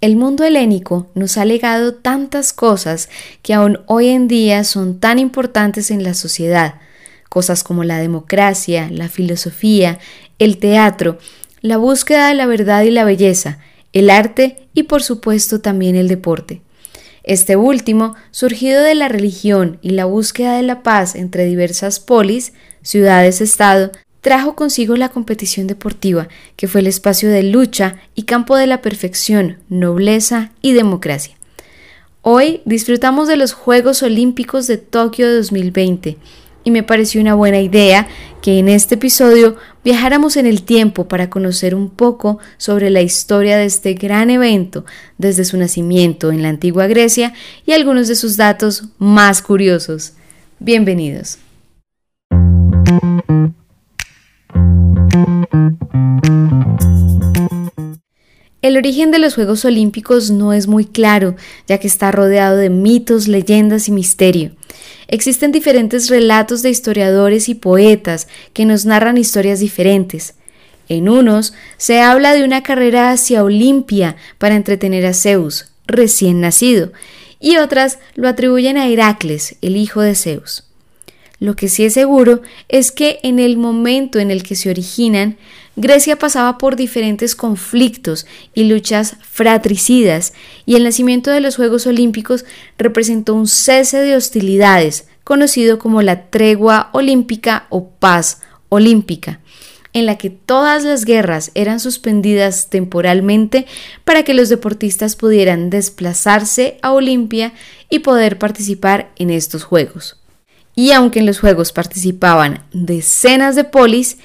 El mundo helénico nos ha legado tantas cosas que aún hoy en día son tan importantes en la sociedad, cosas como la democracia, la filosofía, el teatro, la búsqueda de la verdad y la belleza, el arte y por supuesto también el deporte. Este último, surgido de la religión y la búsqueda de la paz entre diversas polis, ciudades-estado, trajo consigo la competición deportiva, que fue el espacio de lucha y campo de la perfección, nobleza y democracia. Hoy disfrutamos de los Juegos Olímpicos de Tokio 2020 y me pareció una buena idea que en este episodio viajáramos en el tiempo para conocer un poco sobre la historia de este gran evento desde su nacimiento en la antigua Grecia y algunos de sus datos más curiosos. Bienvenidos. El origen de los Juegos Olímpicos no es muy claro, ya que está rodeado de mitos, leyendas y misterio. Existen diferentes relatos de historiadores y poetas que nos narran historias diferentes. En unos se habla de una carrera hacia Olimpia para entretener a Zeus, recién nacido, y otras lo atribuyen a Heracles, el hijo de Zeus. Lo que sí es seguro es que en el momento en el que se originan, Grecia pasaba por diferentes conflictos y luchas fratricidas, y el nacimiento de los Juegos Olímpicos representó un cese de hostilidades, conocido como la tregua olímpica o paz olímpica, en la que todas las guerras eran suspendidas temporalmente para que los deportistas pudieran desplazarse a Olimpia y poder participar en estos Juegos. Y aunque en los Juegos participaban decenas de polis,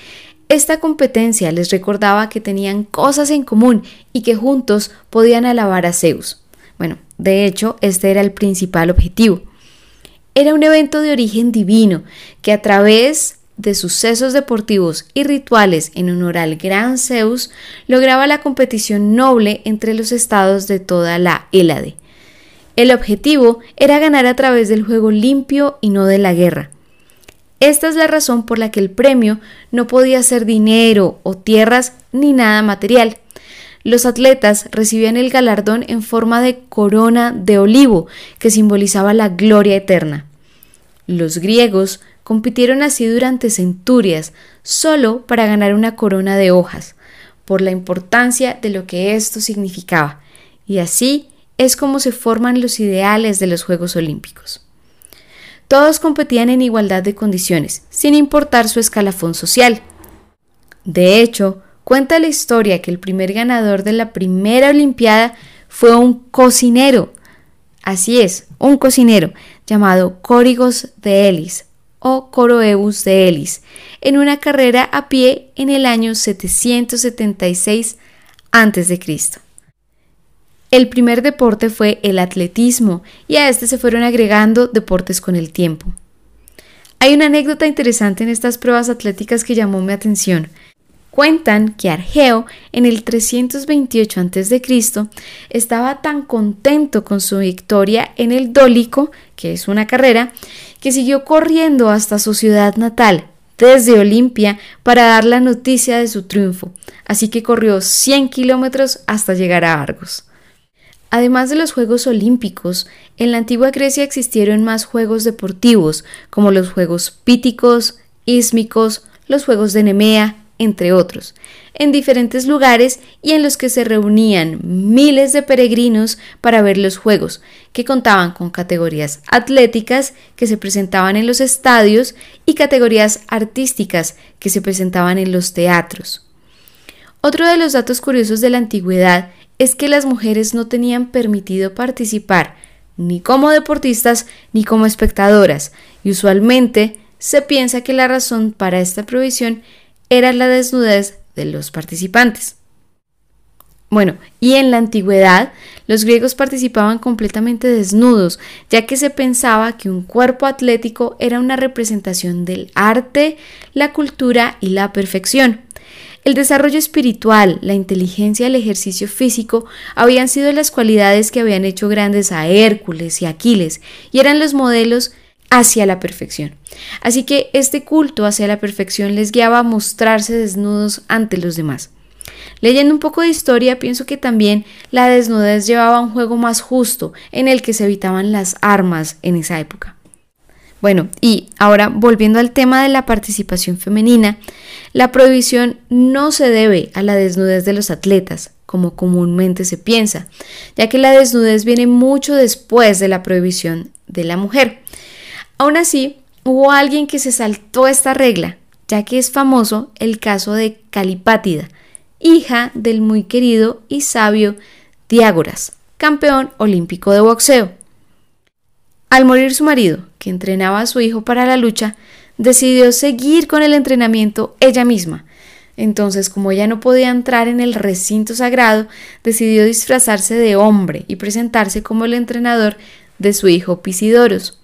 esta competencia les recordaba que tenían cosas en común y que juntos podían alabar a Zeus. Bueno, de hecho, este era el principal objetivo. Era un evento de origen divino que a través de sucesos deportivos y rituales en honor al gran Zeus lograba la competición noble entre los estados de toda la Hélade. El objetivo era ganar a través del juego limpio y no de la guerra. Esta es la razón por la que el premio no podía ser dinero o tierras ni nada material. Los atletas recibían el galardón en forma de corona de olivo, que simbolizaba la gloria eterna. Los griegos compitieron así durante centurias, solo para ganar una corona de hojas, por la importancia de lo que esto significaba, y así es como se forman los ideales de los Juegos Olímpicos. Todos competían en igualdad de condiciones, sin importar su escalafón social. De hecho, cuenta la historia que el primer ganador de la primera Olimpiada fue un cocinero. Así es, un cocinero llamado Córigos de Elis o Coroebus de Elis, en una carrera a pie en el año 776 a.C. El primer deporte fue el atletismo y a este se fueron agregando deportes con el tiempo. Hay una anécdota interesante en estas pruebas atléticas que llamó mi atención. Cuentan que Argeo en el 328 a.C. estaba tan contento con su victoria en el Dólico, que es una carrera, que siguió corriendo hasta su ciudad natal, desde Olimpia, para dar la noticia de su triunfo, así que corrió 100 kilómetros hasta llegar a Argos. Además de los Juegos Olímpicos, en la antigua Grecia existieron más juegos deportivos, como los Juegos Píticos, Ísmicos, los Juegos de Nemea, entre otros, en diferentes lugares y en los que se reunían miles de peregrinos para ver los Juegos, que contaban con categorías atléticas que se presentaban en los estadios y categorías artísticas que se presentaban en los teatros. Otro de los datos curiosos de la antigüedad es que las mujeres no tenían permitido participar ni como deportistas ni como espectadoras, y usualmente se piensa que la razón para esta prohibición era la desnudez de los participantes. Bueno, y en la antigüedad los griegos participaban completamente desnudos, ya que se pensaba que un cuerpo atlético era una representación del arte, la cultura y la perfección. El desarrollo espiritual, la inteligencia y el ejercicio físico habían sido las cualidades que habían hecho grandes a Hércules y Aquiles y eran los modelos hacia la perfección. Así que este culto hacia la perfección les guiaba a mostrarse desnudos ante los demás. Leyendo un poco de historia, pienso que también la desnudez llevaba a un juego más justo en el que se evitaban las armas en esa época. Bueno, y ahora volviendo al tema de la participación femenina, la prohibición no se debe a la desnudez de los atletas, como comúnmente se piensa, ya que la desnudez viene mucho después de la prohibición de la mujer. Aún así, hubo alguien que se saltó esta regla, ya que es famoso el caso de Calipátida, hija del muy querido y sabio Diágoras, campeón olímpico de boxeo. Al morir su marido, que entrenaba a su hijo para la lucha, decidió seguir con el entrenamiento ella misma. Entonces, como ella no podía entrar en el recinto sagrado, decidió disfrazarse de hombre y presentarse como el entrenador de su hijo Pisidoros.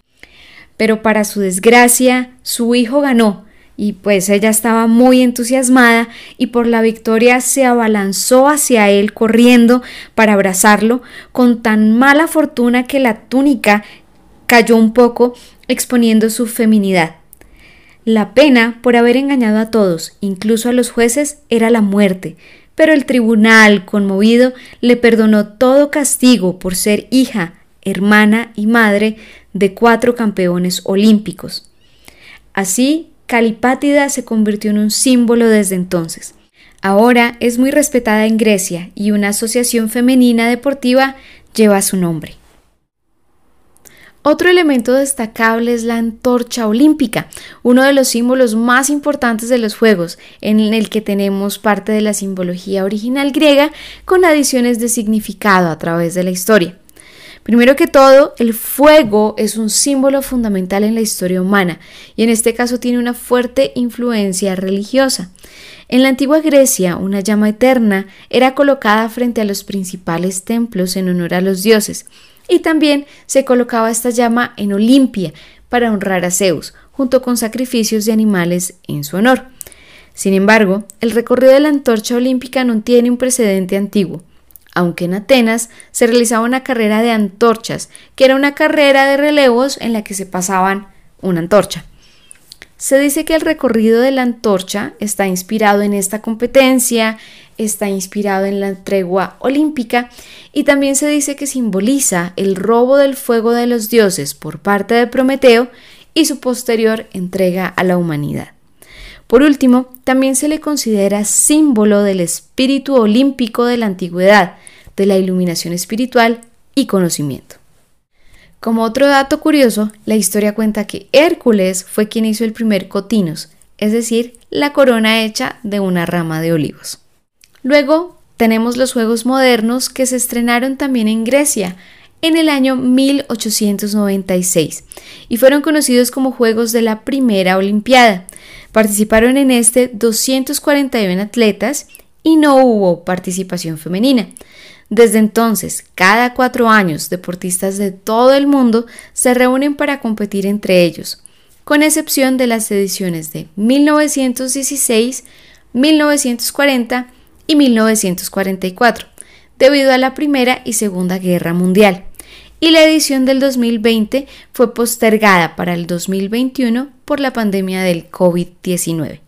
Pero para su desgracia, su hijo ganó, y pues ella estaba muy entusiasmada y por la victoria se abalanzó hacia él corriendo para abrazarlo con tan mala fortuna que la túnica cayó un poco exponiendo su feminidad. La pena por haber engañado a todos, incluso a los jueces, era la muerte, pero el tribunal, conmovido, le perdonó todo castigo por ser hija, hermana y madre de cuatro campeones olímpicos. Así Calipátida se convirtió en un símbolo desde entonces. Ahora es muy respetada en Grecia y una asociación femenina deportiva lleva su nombre. Otro elemento destacable es la antorcha olímpica, uno de los símbolos más importantes de los Juegos, en el que tenemos parte de la simbología original griega con adiciones de significado a través de la historia. Primero que todo, el fuego es un símbolo fundamental en la historia humana y en este caso tiene una fuerte influencia religiosa. En la antigua Grecia, una llama eterna era colocada frente a los principales templos en honor a los dioses y también se colocaba esta llama en Olimpia para honrar a Zeus, junto con sacrificios de animales en su honor. Sin embargo, el recorrido de la antorcha olímpica no tiene un precedente antiguo aunque en Atenas se realizaba una carrera de antorchas, que era una carrera de relevos en la que se pasaban una antorcha. Se dice que el recorrido de la antorcha está inspirado en esta competencia, está inspirado en la tregua olímpica y también se dice que simboliza el robo del fuego de los dioses por parte de Prometeo y su posterior entrega a la humanidad. Por último, también se le considera símbolo del espíritu olímpico de la antigüedad, de la iluminación espiritual y conocimiento. Como otro dato curioso, la historia cuenta que Hércules fue quien hizo el primer cotinos, es decir, la corona hecha de una rama de olivos. Luego tenemos los Juegos modernos que se estrenaron también en Grecia en el año 1896 y fueron conocidos como Juegos de la Primera Olimpiada. Participaron en este 241 atletas y no hubo participación femenina. Desde entonces, cada cuatro años, deportistas de todo el mundo se reúnen para competir entre ellos, con excepción de las ediciones de 1916, 1940 y 1944, debido a la Primera y Segunda Guerra Mundial y la edición del 2020 fue postergada para el 2021 por la pandemia del COVID-19.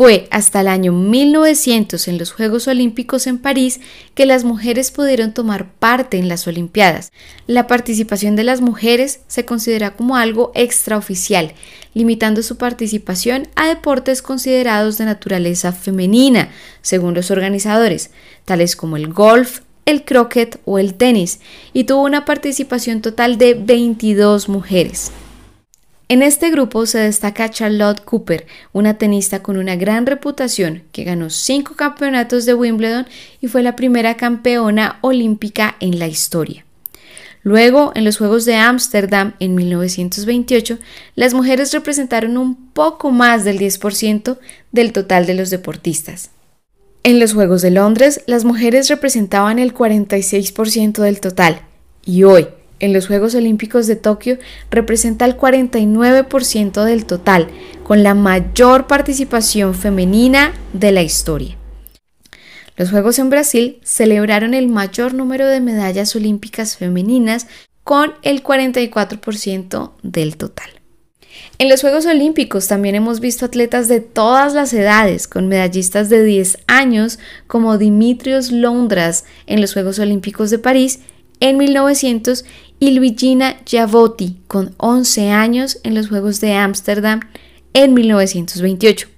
Fue hasta el año 1900 en los Juegos Olímpicos en París que las mujeres pudieron tomar parte en las Olimpiadas. La participación de las mujeres se considera como algo extraoficial, limitando su participación a deportes considerados de naturaleza femenina, según los organizadores, tales como el golf, el croquet o el tenis y tuvo una participación total de 22 mujeres. En este grupo se destaca Charlotte Cooper, una tenista con una gran reputación que ganó cinco campeonatos de Wimbledon y fue la primera campeona olímpica en la historia. Luego, en los Juegos de Ámsterdam en 1928, las mujeres representaron un poco más del 10% del total de los deportistas. En los Juegos de Londres, las mujeres representaban el 46% del total y hoy, en los Juegos Olímpicos de Tokio, representa el 49% del total, con la mayor participación femenina de la historia. Los Juegos en Brasil celebraron el mayor número de medallas olímpicas femeninas con el 44% del total. En los Juegos Olímpicos también hemos visto atletas de todas las edades, con medallistas de 10 años como Dimitrios Londras en los Juegos Olímpicos de París en 1900 y Luigina Giavotti con 11 años en los Juegos de Ámsterdam en 1928.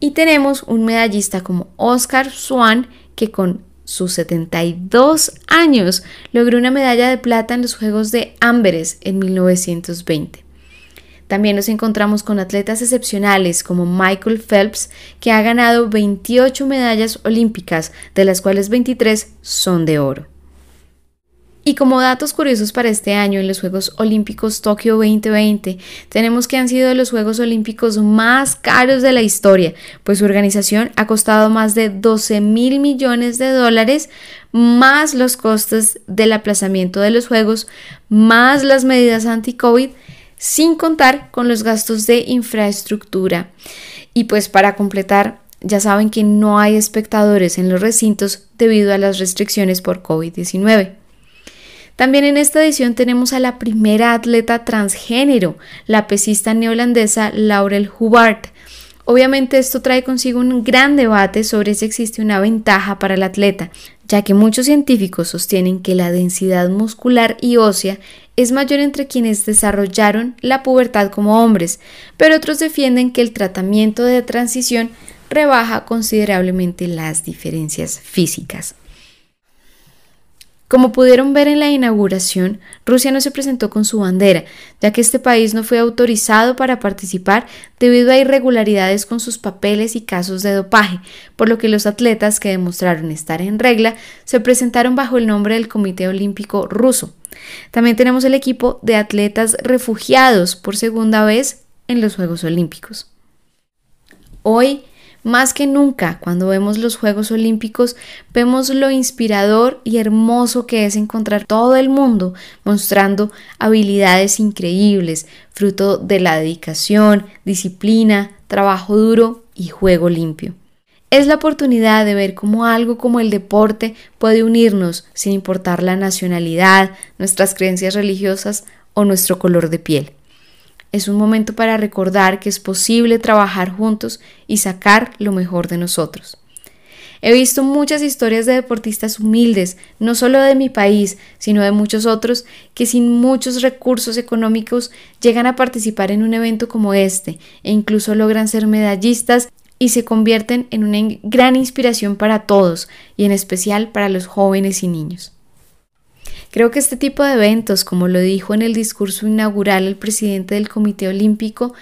Y tenemos un medallista como Oscar Swan que con sus 72 años logró una medalla de plata en los Juegos de Amberes en 1920. También nos encontramos con atletas excepcionales como Michael Phelps, que ha ganado 28 medallas olímpicas, de las cuales 23 son de oro. Y como datos curiosos para este año en los Juegos Olímpicos Tokio 2020, tenemos que han sido los Juegos Olímpicos más caros de la historia, pues su organización ha costado más de 12 mil millones de dólares, más los costes del aplazamiento de los Juegos, más las medidas anti-COVID, sin contar con los gastos de infraestructura. Y pues para completar, ya saben que no hay espectadores en los recintos debido a las restricciones por COVID-19. También en esta edición tenemos a la primera atleta transgénero, la pesista neolandesa Laurel Hubbard. Obviamente esto trae consigo un gran debate sobre si existe una ventaja para el atleta, ya que muchos científicos sostienen que la densidad muscular y ósea es mayor entre quienes desarrollaron la pubertad como hombres, pero otros defienden que el tratamiento de transición rebaja considerablemente las diferencias físicas. Como pudieron ver en la inauguración, Rusia no se presentó con su bandera, ya que este país no fue autorizado para participar debido a irregularidades con sus papeles y casos de dopaje, por lo que los atletas que demostraron estar en regla se presentaron bajo el nombre del Comité Olímpico Ruso. También tenemos el equipo de atletas refugiados por segunda vez en los Juegos Olímpicos. Hoy más que nunca, cuando vemos los Juegos Olímpicos, vemos lo inspirador y hermoso que es encontrar todo el mundo mostrando habilidades increíbles, fruto de la dedicación, disciplina, trabajo duro y juego limpio. Es la oportunidad de ver cómo algo como el deporte puede unirnos sin importar la nacionalidad, nuestras creencias religiosas o nuestro color de piel. Es un momento para recordar que es posible trabajar juntos y sacar lo mejor de nosotros. He visto muchas historias de deportistas humildes, no solo de mi país, sino de muchos otros, que sin muchos recursos económicos llegan a participar en un evento como este e incluso logran ser medallistas y se convierten en una gran inspiración para todos y en especial para los jóvenes y niños. Creo que este tipo de eventos, como lo dijo en el discurso inaugural el presidente del Comité Olímpico,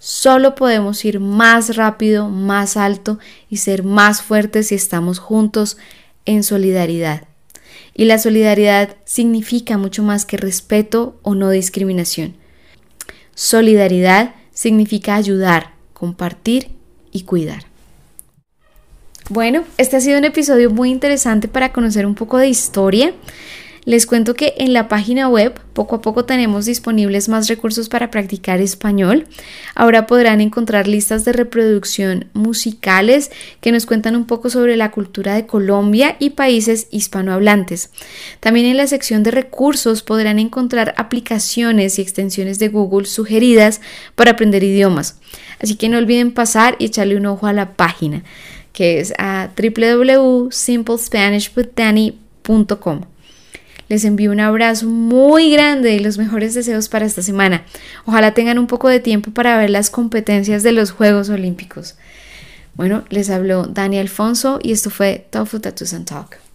solo podemos ir más rápido, más alto y ser más fuertes si estamos juntos en solidaridad. Y la solidaridad significa mucho más que respeto o no discriminación. Solidaridad significa ayudar, compartir y cuidar. Bueno, este ha sido un episodio muy interesante para conocer un poco de historia. Les cuento que en la página web poco a poco tenemos disponibles más recursos para practicar español. Ahora podrán encontrar listas de reproducción musicales que nos cuentan un poco sobre la cultura de Colombia y países hispanohablantes. También en la sección de recursos podrán encontrar aplicaciones y extensiones de Google sugeridas para aprender idiomas. Así que no olviden pasar y echarle un ojo a la página que es a www.simplespanishwithdanny.com. Les envío un abrazo muy grande y los mejores deseos para esta semana. Ojalá tengan un poco de tiempo para ver las competencias de los Juegos Olímpicos. Bueno, les habló Dani Alfonso y esto fue Tofu Tattoos and Talk.